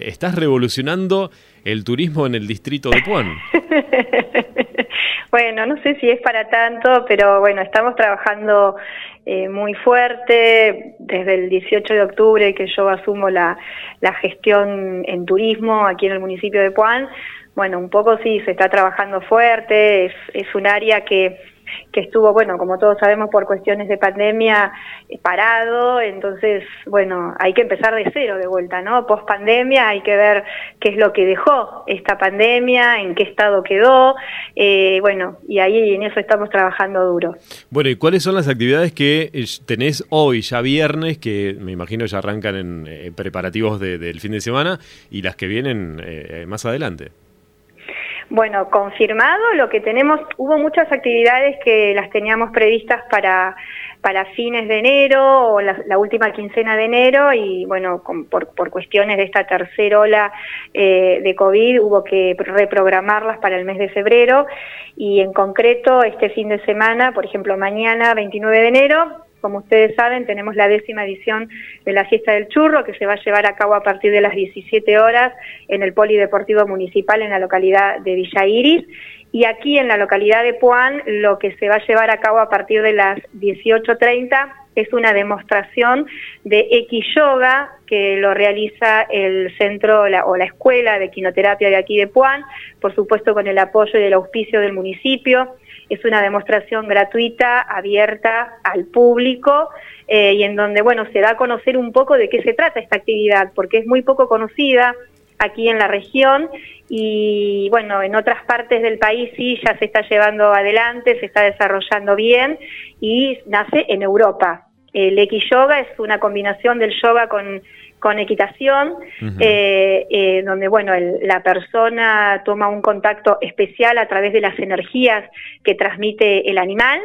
Estás revolucionando el turismo en el distrito de Puan. bueno, no sé si es para tanto, pero bueno, estamos trabajando eh, muy fuerte desde el 18 de octubre que yo asumo la, la gestión en turismo aquí en el municipio de Puan. Bueno, un poco sí, se está trabajando fuerte, es, es un área que que estuvo, bueno, como todos sabemos, por cuestiones de pandemia eh, parado, entonces, bueno, hay que empezar de cero de vuelta, ¿no? Post pandemia hay que ver qué es lo que dejó esta pandemia, en qué estado quedó, eh, bueno, y ahí en eso estamos trabajando duro. Bueno, ¿y cuáles son las actividades que eh, tenés hoy, ya viernes, que me imagino ya arrancan en preparativos del fin de semana, y las que vienen más adelante? Bueno, confirmado lo que tenemos, hubo muchas actividades que las teníamos previstas para, para fines de enero o la, última quincena de enero y bueno, por, por, cuestiones de esta tercera ola eh, de COVID hubo que reprogramarlas para el mes de febrero y en concreto este fin de semana, por ejemplo mañana 29 de enero, como ustedes saben, tenemos la décima edición de la Fiesta del Churro que se va a llevar a cabo a partir de las 17 horas en el Polideportivo Municipal en la localidad de Villa Iris. Y aquí en la localidad de Puan lo que se va a llevar a cabo a partir de las 18.30 es una demostración de X Yoga que lo realiza el centro o la escuela de quinoterapia de aquí de Puan, por supuesto con el apoyo y el auspicio del municipio. Es una demostración gratuita, abierta al público eh, y en donde, bueno, se da a conocer un poco de qué se trata esta actividad, porque es muy poco conocida aquí en la región y bueno, en otras partes del país sí ya se está llevando adelante, se está desarrollando bien y nace en Europa. El X-Yoga es una combinación del yoga con con equitación, eh, eh, donde bueno la persona toma un contacto especial a través de las energías que transmite el animal.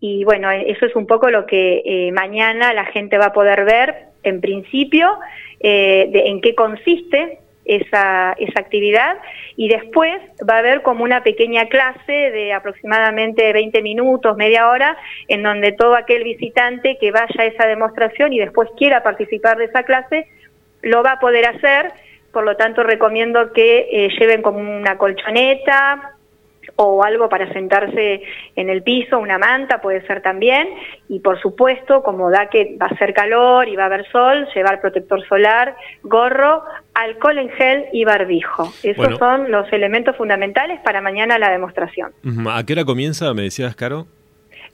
Y bueno eso es un poco lo que eh, mañana la gente va a poder ver en principio de en qué consiste esa, esa actividad. Y después va a haber como una pequeña clase de aproximadamente 20 minutos, media hora, en donde todo aquel visitante que vaya a esa demostración y después quiera participar de esa clase, lo va a poder hacer, por lo tanto recomiendo que eh, lleven como una colchoneta o algo para sentarse en el piso, una manta puede ser también, y por supuesto, como da que va a ser calor y va a haber sol, llevar protector solar, gorro, alcohol en gel y barbijo. Esos son los elementos fundamentales para mañana la demostración. ¿A qué hora comienza, me decías, Caro?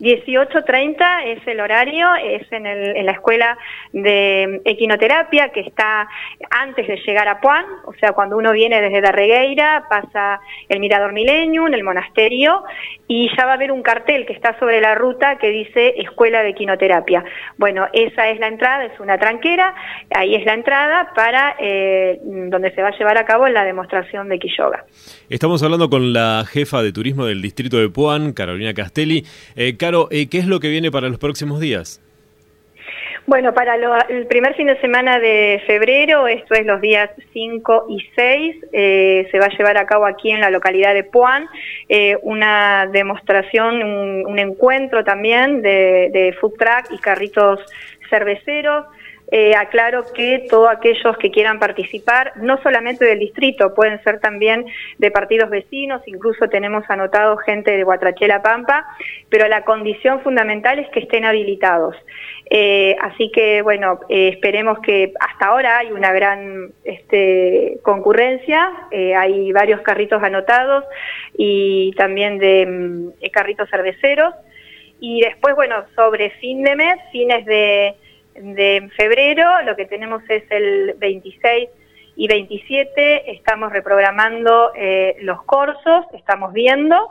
18.30 es el horario, es en, el, en, la escuela de equinoterapia que está antes de llegar a Puan, o sea, cuando uno viene desde Darregueira, pasa el Mirador Millennium, el monasterio, y ya va a haber un cartel que está sobre la ruta que dice Escuela de Equinoterapia. Bueno, esa es la entrada, es una tranquera, ahí es la entrada para eh, donde se va a llevar a cabo la demostración de Quiyoga. Estamos hablando con la jefa de turismo del distrito de Puan, Carolina Castelli. Eh, Eh, ¿qué es lo que viene para los próximos días? Bueno, para el primer fin de semana de febrero, esto es los días 5 y 6, eh, se va a llevar a cabo aquí en la localidad de Puan eh, una demostración, un, encuentro también de, de food truck y carritos cerveceros. Eh, aclaro que todos aquellos que quieran participar, no solamente del distrito, pueden ser también de partidos vecinos, incluso tenemos anotado gente de Guatrachela Pampa, pero la condición fundamental es que estén habilitados. Eh, así que, bueno, eh, esperemos que hasta ahora hay una gran este, concurrencia, hay varios carritos anotados y también de mm, carritos cerveceros. Y después, bueno, sobre fin de mes, fines de de febrero, lo que tenemos es el 26 y 27, estamos reprogramando eh, los cursos, estamos viendo,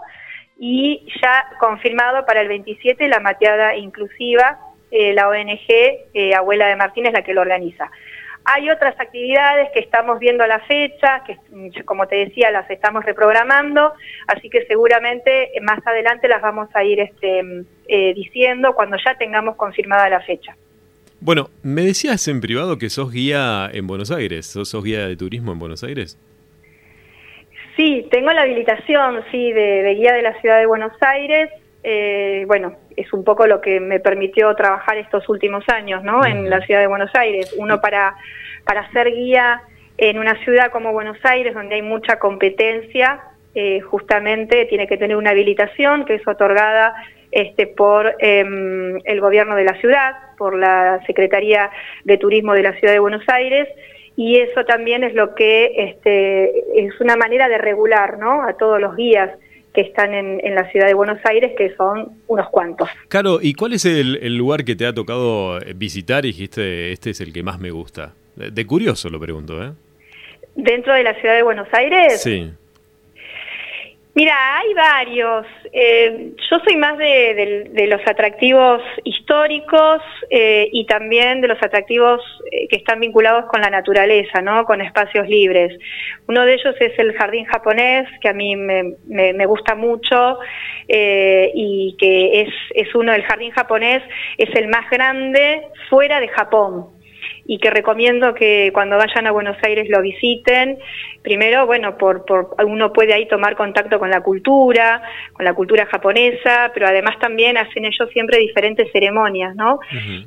y ya confirmado para el 27 la mateada inclusiva, eh, la ONG eh, Abuela de Martínez la que lo organiza. Hay otras actividades que estamos viendo a la fecha, que mm, como te decía las estamos reprogramando, así que seguramente más adelante las vamos a ir este, mm, diciendo cuando ya tengamos confirmada la fecha. Bueno, me decías en privado que sos guía en Buenos Aires, sos, guía de turismo en Buenos Aires. Sí, tengo la habilitación, sí, de, guía de la ciudad de Buenos Aires. Eh, bueno, es un poco lo que me permitió trabajar estos últimos años, ¿no? En la ciudad de Buenos Aires. Uno para, para ser guía en una ciudad como Buenos Aires, donde hay mucha competencia, eh, justamente tiene que tener una habilitación que es otorgada este, por em, el gobierno de la ciudad, por la Secretaría de Turismo de la Ciudad de Buenos Aires, y eso también es lo que este, es una manera de regular ¿no? a todos los guías que están en, la ciudad de Buenos Aires, que son unos cuantos. Claro, ¿y cuál es el, lugar que te ha tocado visitar y dijiste, este es el que más me gusta? De, curioso lo pregunto, ¿eh? ¿Dentro de la ciudad de Buenos Aires? Sí. Mira, hay varios. Eh, yo soy más de, los atractivos históricos eh, y también de los atractivos eh, que están vinculados con la naturaleza, ¿no? Con espacios libres. Uno de ellos es el jardín japonés, que a mí me, me gusta mucho y que es, es uno, el jardín japonés es el más grande fuera de Japón y que recomiendo que cuando vayan a Buenos Aires lo visiten. Primero, bueno, por, por uno puede ahí tomar contacto con la cultura, con la cultura japonesa, pero además también hacen ellos siempre diferentes ceremonias, ¿no?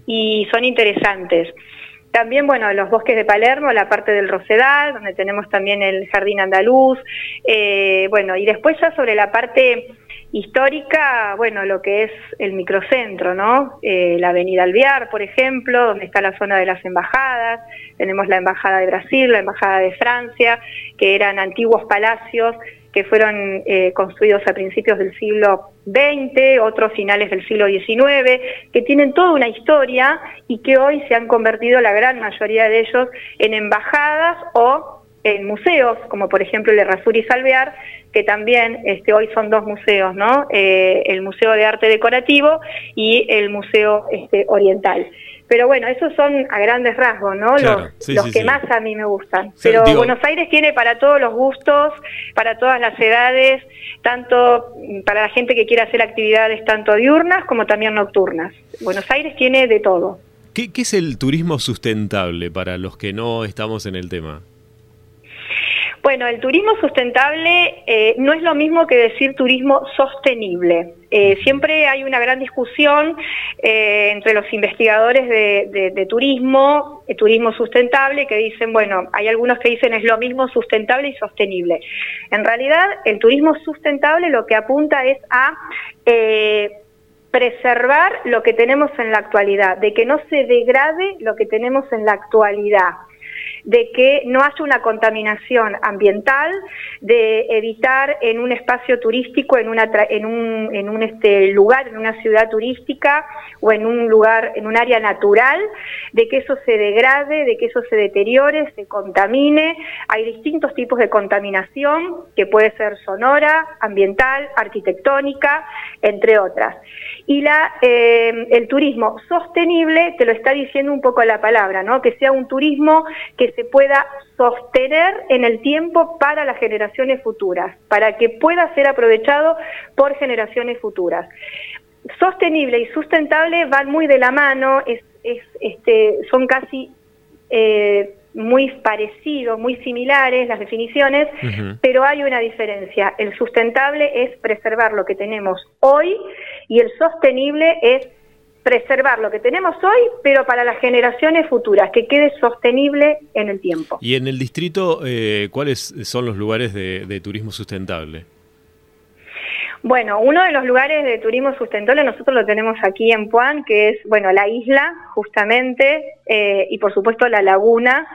Y son interesantes. También, bueno, los bosques de Palermo, la parte del Rosedal, donde tenemos también el Jardín Andaluz. Eh, bueno, y después ya sobre la parte histórica, bueno, lo que es el microcentro, ¿no? Eh, la Avenida Alvear, por ejemplo, donde está la zona de las embajadas, tenemos la Embajada de Brasil, la Embajada de Francia, que eran antiguos palacios que fueron eh, construidos a principios del siglo XX, otros finales del siglo XIX, que tienen toda una historia y que hoy se han convertido la gran mayoría de ellos en embajadas o en museos, como por ejemplo el Errázuriz Alvear, que también este, hoy son dos museos, ¿no? Eh, el Museo de Arte Decorativo y el Museo este, Oriental. Pero bueno, esos son a grandes rasgos, ¿no? los, que más a mí me gustan. Pero Buenos Aires tiene para todos los gustos, para todas las edades, tanto para la gente que quiere hacer actividades tanto diurnas como también nocturnas. Buenos Aires tiene de todo. ¿Qué, qué es el turismo sustentable para los que no estamos en el tema? Bueno, el turismo sustentable eh, no es lo mismo que decir turismo sostenible. Eh, siempre hay una gran discusión eh, entre los investigadores de, turismo, turismo sustentable, que dicen, bueno, hay algunos que dicen es lo mismo sustentable y sostenible. En realidad, el turismo sustentable lo que apunta es a preservar lo que tenemos en la actualidad, de que no se degrade lo que tenemos en la actualidad de que no haya una contaminación ambiental, de evitar en un espacio turístico, en, una en un, en un este, lugar, en una ciudad turística o en un lugar, en un área natural, de que eso se degrade, de que eso se deteriore, se contamine. Hay distintos tipos de contaminación, que puede ser sonora, ambiental, arquitectónica, entre otras. Y la, eh, el turismo sostenible, te lo está diciendo un poco la palabra, ¿no? Que sea un turismo que se pueda sostener en el tiempo para las generaciones futuras, para que pueda ser aprovechado por generaciones futuras. Sostenible y sustentable van muy de la mano, es, este, son casi eh, muy parecidos, muy similares las definiciones, pero hay una diferencia. El sustentable es preservar lo que tenemos hoy y el sostenible es preservar lo que tenemos hoy, pero para las generaciones futuras, que quede sostenible en el tiempo. Y en el distrito, eh, ¿cuáles son los lugares de, turismo sustentable? Bueno, uno de los lugares de turismo sustentable nosotros lo tenemos aquí en Puan, que es, bueno, la isla, justamente, eh, y por supuesto la laguna,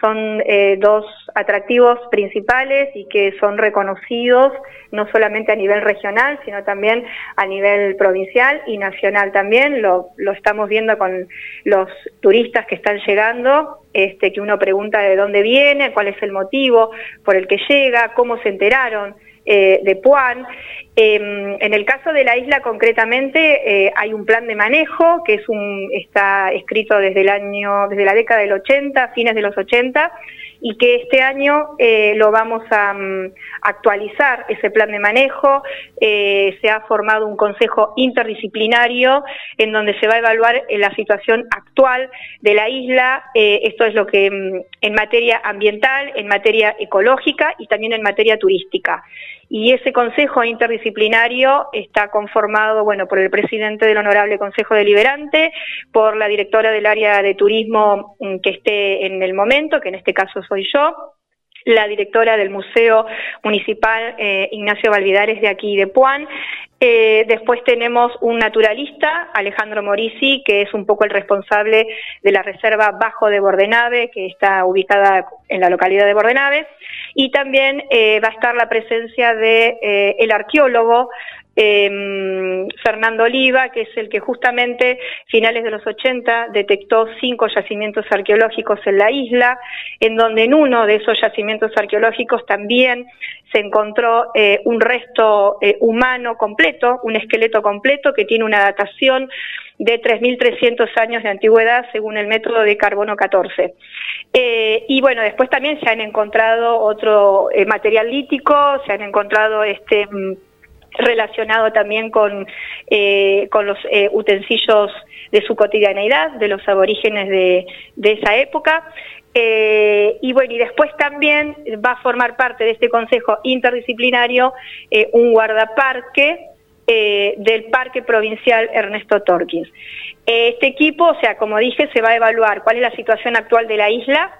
son eh, dos atractivos principales y que son reconocidos no solamente a nivel regional, sino también a nivel provincial y nacional también. Lo, lo estamos viendo con los turistas que están llegando, este, que uno pregunta de dónde viene, cuál es el motivo por el que llega, cómo se enteraron eh, de Puan. Em, en el caso de la isla concretamente eh, hay un plan de manejo que es un, está escrito desde el año, desde la década del 80, fines de los 80, y que este año eh, lo vamos a mm, actualizar ese plan de manejo. se ha formado un consejo interdisciplinario en donde se va a evaluar la situación actual de la isla. esto es lo que mm, en materia ambiental, en materia ecológica y también en materia turística y ese Consejo Interdisciplinario está conformado, bueno, por el presidente del Honorable Consejo Deliberante, por la directora del área de turismo mm, que esté en el momento, que en este caso soy yo, la directora del Museo Municipal eh, Ignacio Valvidares de aquí de Puan. Eh, después tenemos un naturalista, Alejandro Morisi, que es un poco el responsable de la reserva Bajo de Bordenave, que está ubicada en la localidad de Bordenave. Y también eh, va a estar la presencia de el arqueólogo eh, Fernando Oliva, que es el que justamente finales de los 80 detectó cinco yacimientos arqueológicos en la isla, en donde en uno de esos yacimientos arqueológicos también se encontró eh, un resto eh, humano completo, un esqueleto completo que tiene una datación de 3.300 años de antigüedad según el método de carbono 14. Eh, y bueno, después también se han encontrado otro material lítico, se han encontrado este mm, relacionado también con, eh, con los eh, utensilios de su cotidianeidad, de los aborígenes de, de esa época. Eh, y bueno, y después también va a formar parte de este consejo interdisciplinario un guardaparque del Parque Provincial Ernesto Torkins. Este equipo, o sea, como dije, se va a evaluar cuál es la situación actual de la isla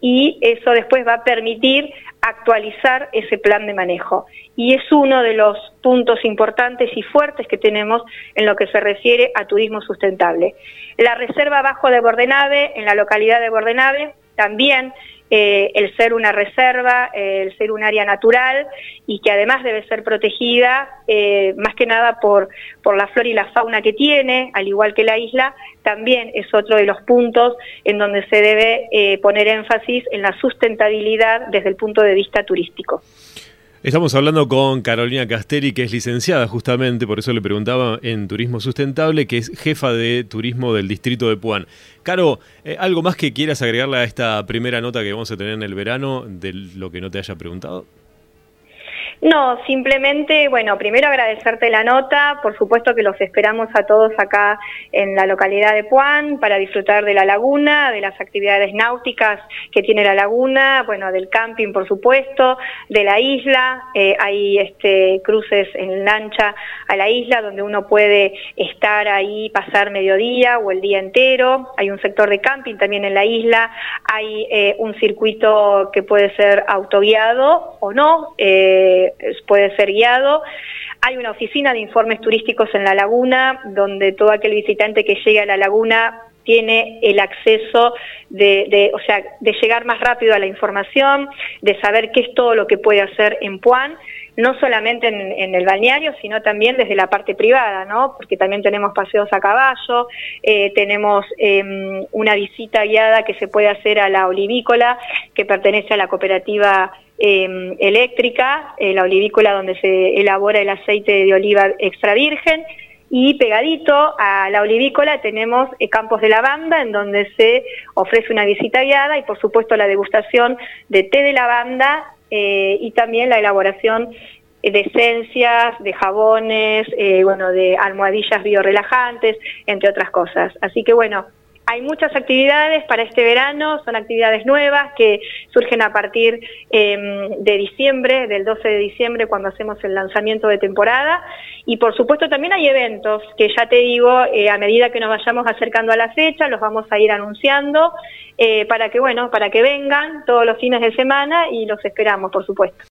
y eso después va a permitir actualizar ese plan de manejo. Y es uno de los puntos importantes y fuertes que tenemos en lo que se refiere a turismo sustentable. La reserva bajo de Bordenave, en la localidad de Bordenave, también eh, el ser una reserva, el ser un área natural y que además debe ser protegida eh, más que nada por, por la flora y la fauna que tiene, al igual que la isla, también es otro de los puntos en donde se debe eh, poner énfasis en la sustentabilidad desde el punto de vista turístico. Estamos hablando con Carolina Castelli, que es licenciada justamente, por eso le preguntaba en Turismo Sustentable, que es jefa de turismo del distrito de Puan. Caro, eh, ¿algo más que quieras agregarle a esta primera nota que vamos a tener en el verano de lo que no te haya preguntado? No, simplemente, bueno, primero agradecerte la nota, por supuesto que los esperamos a todos acá en la localidad de Puan para disfrutar de la laguna, de las actividades náuticas que tiene la laguna, bueno, del camping, por supuesto, de la isla, eh, hay este, cruces en lancha a la isla donde uno puede estar ahí, pasar mediodía o el día entero, hay un sector de camping también en la isla, hay eh, un circuito que puede ser autoguiado o no, eh, puede ser guiado. Hay una oficina de informes turísticos en la laguna, donde todo aquel visitante que llegue a la laguna tiene el acceso de, o sea, de llegar más rápido a la información, de saber qué es todo lo que puede hacer en Puan, no solamente en, el balneario, sino también desde la parte privada, ¿no? Porque también tenemos paseos a caballo, eh, tenemos em, una visita guiada que se puede hacer a la olivícola, que pertenece a la cooperativa Em, eléctrica, eh, la olivícola donde se elabora el aceite de oliva extra virgen, y pegadito a la olivícola tenemos eh, campos de lavanda en donde se ofrece una visita guiada y por supuesto la degustación de té de lavanda eh, y también la elaboración de esencias, de jabones, bueno, de almohadillas biorelajantes, entre otras cosas. Así que bueno, hay muchas actividades para este verano, son actividades nuevas que surgen a partir em, de diciembre, del 12 de diciembre, cuando hacemos el lanzamiento de temporada. Y por supuesto también hay eventos que ya te digo, eh, a medida que nos vayamos acercando a la fecha, los vamos a ir anunciando eh, para que, bueno, para que vengan todos los fines de semana y los esperamos, por supuesto.